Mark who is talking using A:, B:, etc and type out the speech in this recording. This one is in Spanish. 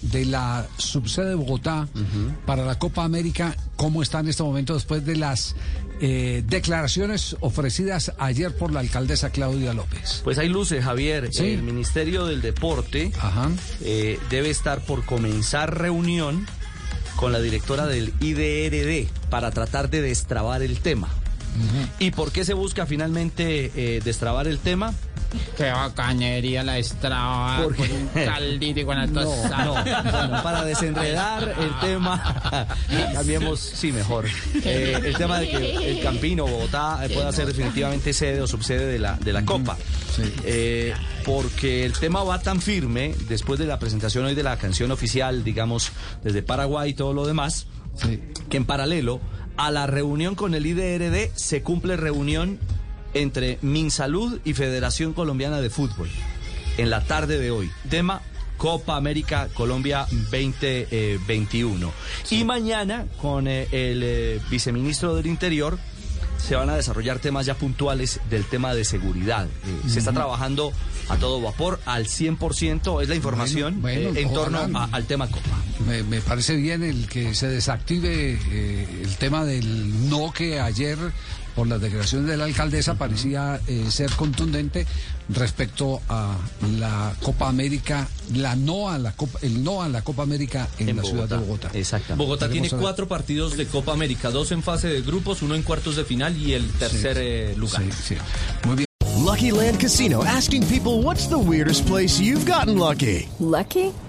A: De la subsede de Bogotá para la Copa América, ¿cómo está en este momento después de las eh, declaraciones ofrecidas ayer por la alcaldesa Claudia López?
B: Pues hay luces, Javier. El Ministerio del Deporte eh, debe estar por comenzar reunión con la directora del IDRD para tratar de destrabar el tema. ¿Y por qué se busca finalmente eh, destrabar el tema?
C: Qué bacanería la estraba con un caldito y con alto
B: no, bueno, para desenredar el tema, cambiemos, sí, mejor. Eh, el tema de que el Campino, Bogotá, eh, pueda ser definitivamente sede o subsede de la, de la Copa. Eh, porque el tema va tan firme, después de la presentación hoy de la canción oficial, digamos, desde Paraguay y todo lo demás, que en paralelo a la reunión con el IDRD se cumple reunión entre Minsalud y Federación Colombiana de Fútbol en la tarde de hoy. Tema Copa América Colombia 2021. Y mañana con eh, el eh, viceministro del Interior se van a desarrollar temas ya puntuales del tema de seguridad. Eh, se está trabajando a todo vapor, al 100%, es la información en torno al tema Copa.
A: Me, me, parece bien el que se desactive el tema del no que ayer por las declaraciones de la alcaldesa parecía eh, ser contundente respecto a la Copa América, la no a la Copa, el no a la Copa América en, la ciudad de Bogotá.
B: Exactamente.
D: Bogotá tiene cuatro partidos de Copa América, dos en fase de grupos, uno en cuartos de final y el tercer eh, lugar.
A: Sí, Muy bien.
E: Lucky Land Casino asking people what's the weirdest place you've gotten lucky.
F: Lucky?